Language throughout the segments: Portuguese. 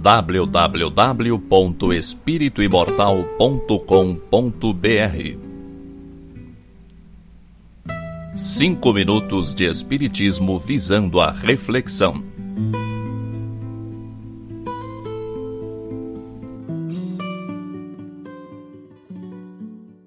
www.espirituimortal.com.br Cinco minutos de Espiritismo visando a reflexão.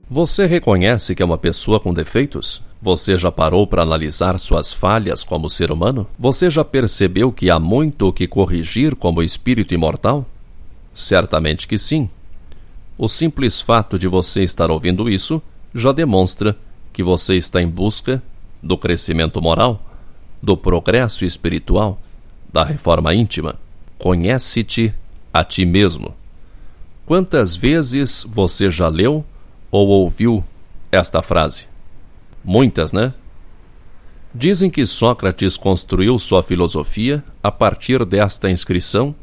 Você reconhece que é uma pessoa com defeitos? Você já parou para analisar suas falhas como ser humano? Você já percebeu que há muito o que corrigir como espírito imortal? Certamente que sim. O simples fato de você estar ouvindo isso já demonstra que você está em busca do crescimento moral, do progresso espiritual, da reforma íntima. Conhece-te a ti mesmo. Quantas vezes você já leu ou ouviu esta frase? Muitas, né? Dizem que Sócrates construiu sua filosofia a partir desta inscrição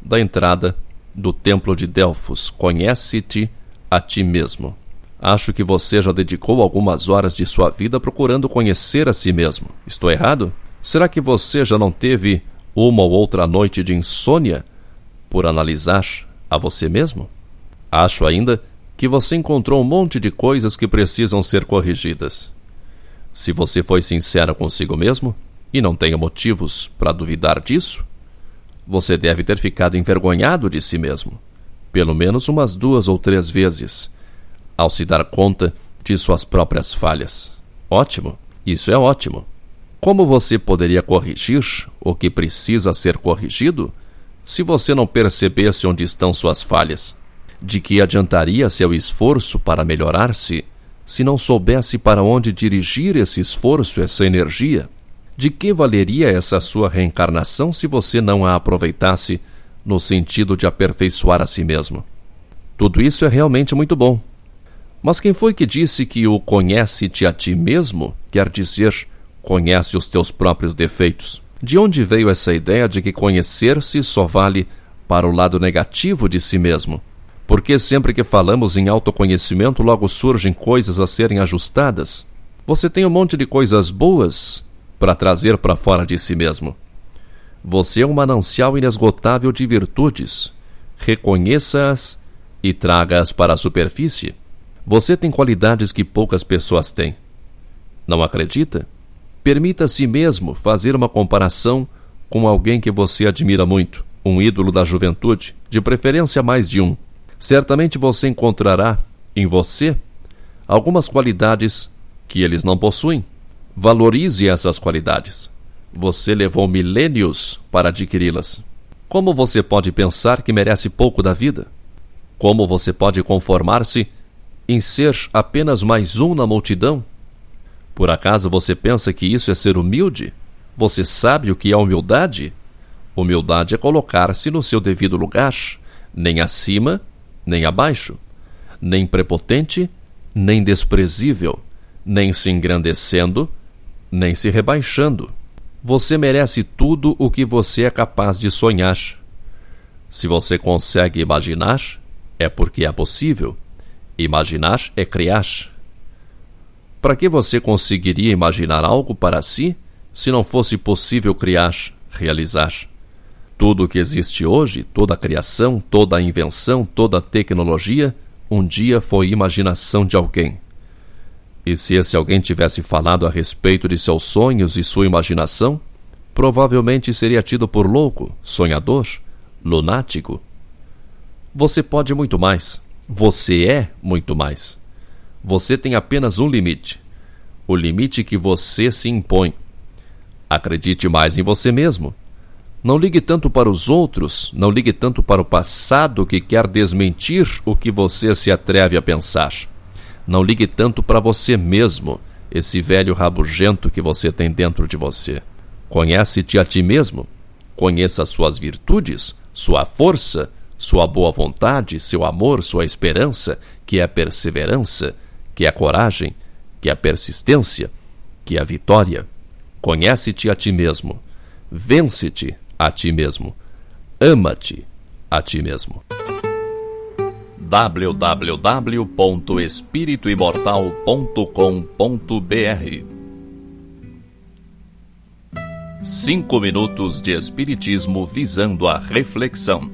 da entrada do Templo de Delfos: Conhece-te a ti mesmo. Acho que você já dedicou algumas horas de sua vida procurando conhecer a si mesmo. Estou errado? Será que você já não teve uma ou outra noite de insônia por analisar a você mesmo? Acho ainda que você encontrou um monte de coisas que precisam ser corrigidas. Se você foi sincero consigo mesmo e não tenha motivos para duvidar disso, você deve ter ficado envergonhado de si mesmo, pelo menos umas duas ou três vezes, ao se dar conta de suas próprias falhas. Ótimo, isso é ótimo. Como você poderia corrigir o que precisa ser corrigido se você não percebesse onde estão suas falhas? De que adiantaria seu esforço para melhorar-se se não soubesse para onde dirigir esse esforço, essa energia? De que valeria essa sua reencarnação se você não a aproveitasse no sentido de aperfeiçoar a si mesmo? Tudo isso é realmente muito bom. Mas quem foi que disse que o conhece-te a ti mesmo quer dizer conhece os teus próprios defeitos? De onde veio essa ideia de que conhecer-se só vale para o lado negativo de si mesmo? Porque sempre que falamos em autoconhecimento, logo surgem coisas a serem ajustadas. Você tem um monte de coisas boas para trazer para fora de si mesmo. Você é um manancial inesgotável de virtudes. Reconheça-as e traga-as para a superfície. Você tem qualidades que poucas pessoas têm. Não acredita? Permita a si mesmo fazer uma comparação com alguém que você admira muito, um ídolo da juventude, de preferência mais de um certamente você encontrará em você algumas qualidades que eles não possuem. Valorize essas qualidades. Você levou milênios para adquiri-las. Como você pode pensar que merece pouco da vida? Como você pode conformar-se em ser apenas mais um na multidão? Por acaso você pensa que isso é ser humilde? Você sabe o que é humildade? Humildade é colocar-se no seu devido lugar, nem acima nem abaixo, nem prepotente, nem desprezível, nem se engrandecendo, nem se rebaixando. Você merece tudo o que você é capaz de sonhar. Se você consegue imaginar, é porque é possível. Imaginar é criar. Para que você conseguiria imaginar algo para si se não fosse possível criar, realizar? Tudo o que existe hoje, toda a criação, toda a invenção, toda a tecnologia, um dia foi imaginação de alguém. E se esse alguém tivesse falado a respeito de seus sonhos e sua imaginação, provavelmente seria tido por louco, sonhador, lunático. Você pode muito mais. Você é muito mais. Você tem apenas um limite: o limite que você se impõe. Acredite mais em você mesmo não ligue tanto para os outros, não ligue tanto para o passado que quer desmentir o que você se atreve a pensar. Não ligue tanto para você mesmo, esse velho rabugento que você tem dentro de você. Conhece-te a ti mesmo. Conheça suas virtudes, sua força, sua boa vontade, seu amor, sua esperança, que é a perseverança, que é a coragem, que é a persistência, que é a vitória. Conhece-te a ti mesmo. Vence-te a ti mesmo. Ama-te a ti mesmo. www.espirituimortal.com.br Cinco minutos de Espiritismo visando a reflexão.